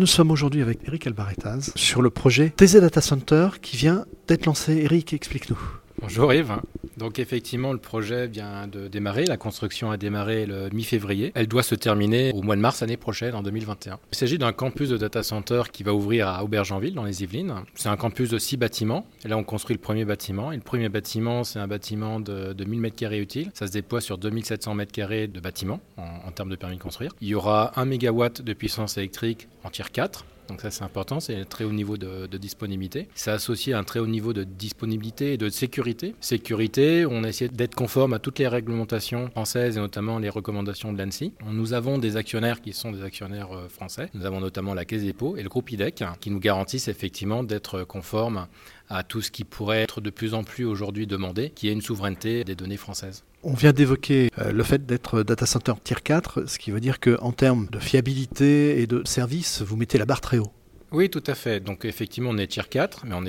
Nous sommes aujourd'hui avec Eric Albaretaz sur le projet TZ Data Center qui vient d'être lancé. Eric, explique-nous. Bonjour Yves. Donc effectivement, le projet vient de démarrer. La construction a démarré le mi-février. Elle doit se terminer au mois de mars l'année prochaine, en 2021. Il s'agit d'un campus de data center qui va ouvrir à Aubergenville, dans les Yvelines. C'est un campus de six bâtiments. Et là, on construit le premier bâtiment. Et le premier bâtiment, c'est un bâtiment de, 1000 m2 utile. Ça se déploie sur 2700 m2 de bâtiment en, en termes de permis de construire. Il y aura 1 MW de puissance électrique en tier 4 donc ça c'est important, c'est un très haut niveau de, disponibilité. C'est associé à un très haut niveau de disponibilité et de sécurité. Sécurité, on a essayé d'être conforme à toutes les réglementations françaises et notamment les recommandations de l'ANSI. Nous avons des actionnaires qui sont des actionnaires euh, français. Nous avons notamment la Caisse dépôts et le groupe IDEC qui nous garantissent effectivement d'être conformes à tout ce qui pourrait être de plus en plus aujourd'hui demandé, qui est une souveraineté des données françaises. On vient d'évoquer euh, le fait d'être data center tier 4, ce qui veut dire qu'en termes de fiabilité et de service, vous mettez la barre très haut. Oui, tout à fait. Donc effectivement, on est tier 4, mais on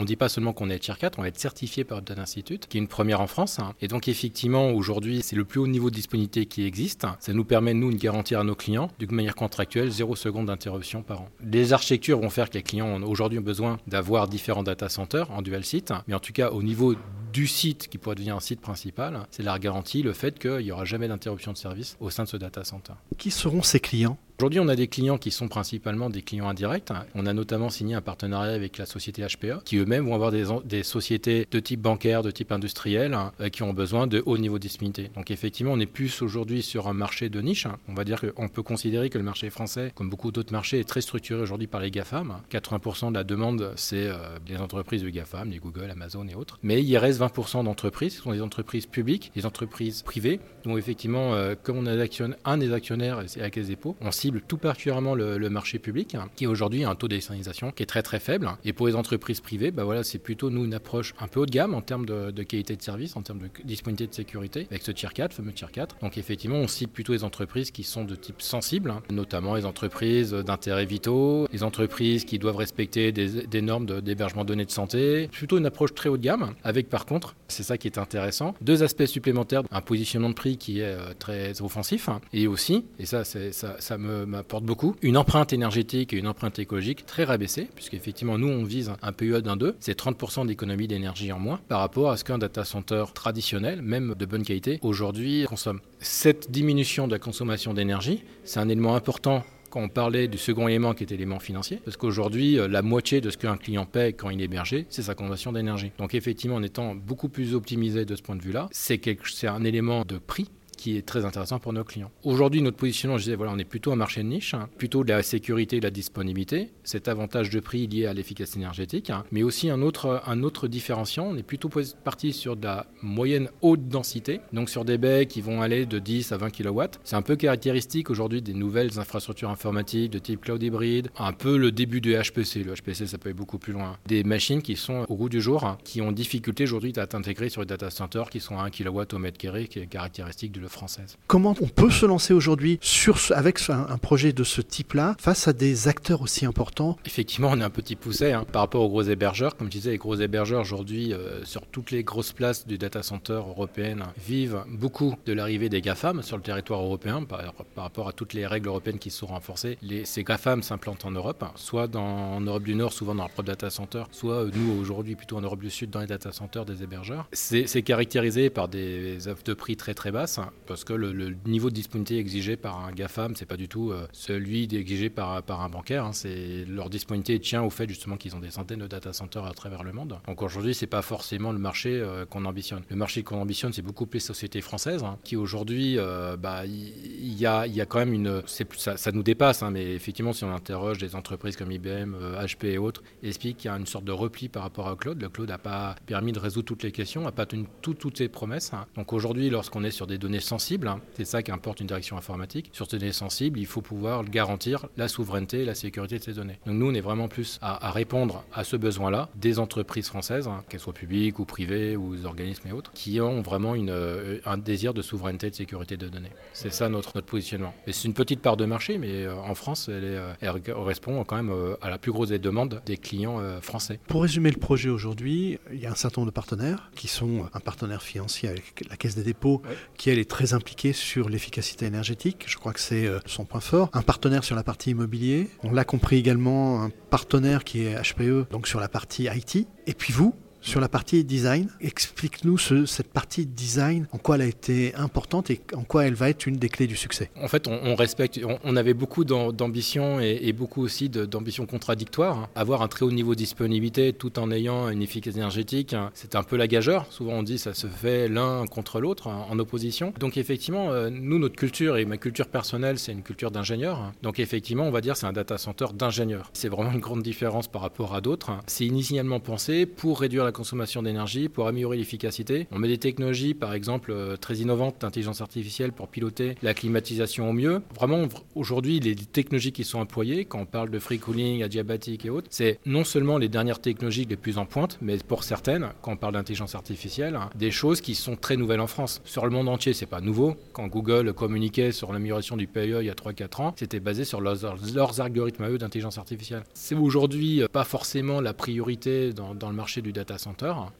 ne dit pas seulement qu'on est tier 4, on va être certifié par Data Institute, qui est une première en France. Hein. Et donc effectivement, aujourd'hui, c'est le plus haut niveau de disponibilité qui existe. Ça nous permet, nous, de garantir à nos clients, d'une manière contractuelle, zéro seconde d'interruption par an. Les architectures vont faire que les clients ont aujourd'hui besoin d'avoir différents data centers en dual site, mais en tout cas, au niveau du site qui pourrait devenir un site principal, c'est la garantie, le fait qu'il n'y aura jamais d'interruption de service au sein de ce data center. Qui seront ces clients? Aujourd'hui, on a des clients qui sont principalement des clients indirects. On a notamment signé un partenariat avec la société HPE, qui eux-mêmes vont avoir des, sociétés de type bancaire, de type industriel, euh, qui ont besoin de haut niveau de disponibilité. Donc effectivement, on est plus aujourd'hui sur un marché de niche. On va dire qu'on peut considérer que le marché français, comme beaucoup d'autres marchés, est très structuré aujourd'hui par les GAFAM. 80% de la demande, c'est euh, les entreprises de GAFAM, les Google, Amazon et autres. Mais il reste 20% d'entreprises, ce sont des entreprises publiques, des entreprises privées, dont effectivement, euh, comme on a un des actionnaires, c'est la Caisse des dépôts, on tout particulièrement le, marché public, qui aujourd'hui a un taux d'externalisation qui est très très faible. Et pour les entreprises privées, bah voilà, c'est plutôt nous une approche un peu haut de gamme en termes de, qualité de service, en termes de disponibilité de sécurité, avec ce tier 4, fameux tier 4. Donc effectivement, on cible plutôt les entreprises qui sont de type sensible, hein, notamment les entreprises d'intérêt vitaux, les entreprises qui doivent respecter des, normes d'hébergement de données de santé. Plutôt une approche très haut de gamme, avec par contre, c'est ça qui est intéressant, deux aspects supplémentaires, un positionnement de prix qui est euh, très offensif, hein, et aussi, et ça, ça, ça m'apporte beaucoup. Une empreinte énergétique et une empreinte écologique très rabaissée, puisqu'effectivement, nous, on vise un PUE d'un 2, c'est 30% d'économie d'énergie en moins par rapport à ce qu'un data center traditionnel, même de bonne qualité, aujourd'hui consomme. Cette diminution de la consommation d'énergie, c'est un élément important quand on parlait du second élément qui est l'élément financier, parce qu'aujourd'hui, euh, la moitié de ce qu'un client paie quand il est hébergé, c'est sa consommation d'énergie. Donc effectivement, en étant beaucoup plus optimisé de ce point de vue-là, c'est un élément de prix qui est très intéressant pour nos clients. Aujourd'hui, notre positionnement, je disais, voilà, on est plutôt un marché de niche, hein, plutôt de la sécurité et de la disponibilité, cet avantage de prix lié à l'efficacité énergétique, hein, mais aussi un autre, un autre différenciant, on est plutôt parti sur de la moyenne haute densité, donc sur des baies qui vont aller de 10 à 20 kW. C'est un peu caractéristique aujourd'hui des nouvelles infrastructures informatiques de type cloud hybride, un peu le début du HPC. Le HPC, ça peut aller beaucoup plus loin. Des machines qui sont au goût du jour, hein, qui ont difficulté aujourd'hui à intégrer sur les data centers qui sont à 1 kW au mètre carré, qui est caractéristique de française. Comment on peut se lancer aujourd'hui sur avec un, projet de ce type-là face à des acteurs aussi importants? Effectivement, on est un petit poussé hein, par rapport aux gros hébergeurs. Comme je disais, les gros hébergeurs aujourd'hui, euh, sur toutes les grosses places du data center européennes, vivent beaucoup de l'arrivée des GAFAM sur le territoire européen par, rapport à toutes les règles européennes qui sont renforcées. Les, ces GAFAM s'implantent en Europe, hein, soit dans, en Europe du Nord, souvent dans leur propre data center, soit euh, nous aujourd'hui plutôt en Europe du Sud dans les data centers des hébergeurs. C'est caractérisé par des offres de prix très très basses hein, parce que le, niveau de disponibilité exigé par un GAFAM, c'est pas du tout euh, celui exigé par, par un bancaire. Hein. c'est leur disponibilité tient au fait justement qu'ils ont des centaines de data centers à travers le monde. Donc aujourd'hui, c'est pas forcément le marché euh, qu'on ambitionne. Le marché qu'on ambitionne, c'est beaucoup plus les sociétés françaises hein, qui aujourd'hui, euh, bah, il y, a, y a quand même une, ça, ça nous dépasse, hein, mais effectivement, si on interroge des entreprises comme IBM, HP et autres, explique qu'il y a une sorte de repli par rapport à Claude. Le Claude n'a pas permis de résoudre toutes les questions, n'a pas tenu toutes ses promesses. Donc aujourd'hui, lorsqu'on est sur des données sensibles, c'est ça qui importe une direction informatique. Sur ces données sensibles, il faut pouvoir garantir la souveraineté et la sécurité de ces données. Donc nous, on est vraiment plus à, répondre à ce besoin-là des entreprises françaises, hein, qu'elles soient publiques ou privées ou des organismes et autres, qui ont vraiment une, euh, un désir de souveraineté et de sécurité de données. C'est ça notre, notre positionnement. Et c'est une petite part de marché, mais euh, en France, elle, est, euh, elle, correspond quand même à la plus grosse des demandes des clients français. Pour résumer le projet aujourd'hui, il y a un certain nombre de partenaires qui sont un partenaire financier avec la Caisse des dépôts, qui elle est très très impliqué sur l'efficacité énergétique. Je crois que c'est euh, son point fort. Un partenaire sur la partie immobilier. On l'a compris également, un partenaire qui est HPE, donc sur la partie IT. Et puis vous, sur la partie design, explique-nous cette partie design, en quoi elle a été importante et en quoi elle va être une des clés du succès. En fait, on, respecte, on, avait beaucoup d'ambition et, beaucoup aussi d'ambition contradictoire. Avoir un très haut niveau de disponibilité tout en ayant une efficacité énergétique, c'est un peu la gageure. Souvent on dit ça se fait l'un contre l'autre en opposition. Donc effectivement, euh, nous, notre culture et ma culture personnelle, c'est une culture d'ingénieur. Donc effectivement, on va dire c'est un data center d'ingénieur. C'est vraiment une grande différence par rapport à d'autres. C'est initialement pensé pour réduire la consommation d'énergie, pour améliorer l'efficacité. On met des technologies, par exemple, euh, très innovantes d'intelligence artificielle pour piloter la climatisation au mieux. Vraiment, aujourd'hui, les technologies qui sont employées, quand on parle de free cooling, adiabatique et autres, c'est non seulement les dernières technologies les plus en pointe, mais pour certaines, quand on parle d'intelligence artificielle, hein, des choses qui sont très nouvelles en France. Sur le monde entier, c'est pas nouveau. Quand Google communiquait sur l'amélioration du PIE il y a 3-4 ans, c'était basé sur leurs, algorithmes à eux d'intelligence artificielle. C'est aujourd'hui pas forcément la priorité dans, dans le marché du data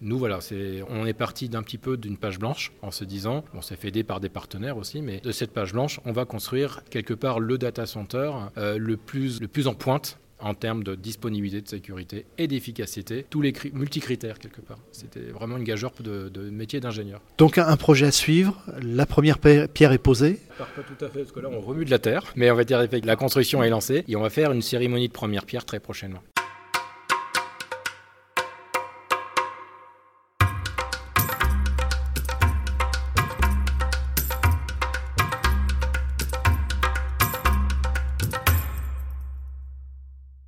Nous, voilà, c'est, on est parti d'un petit peu d'une page blanche en se disant, on s'est fait aider par des partenaires aussi, mais de cette page blanche, on va construire quelque part le data center euh, le, plus, le plus en pointe en termes de disponibilité, de sécurité et d'efficacité, tous les multicritères quelque part. C'était vraiment une gageure de, métier d'ingénieur. Donc un projet à suivre, la première pierre est posée Pas tout à fait, parce que là on remue de la terre, mais on va dire que la construction est lancée et on va faire une cérémonie de première pierre très prochainement.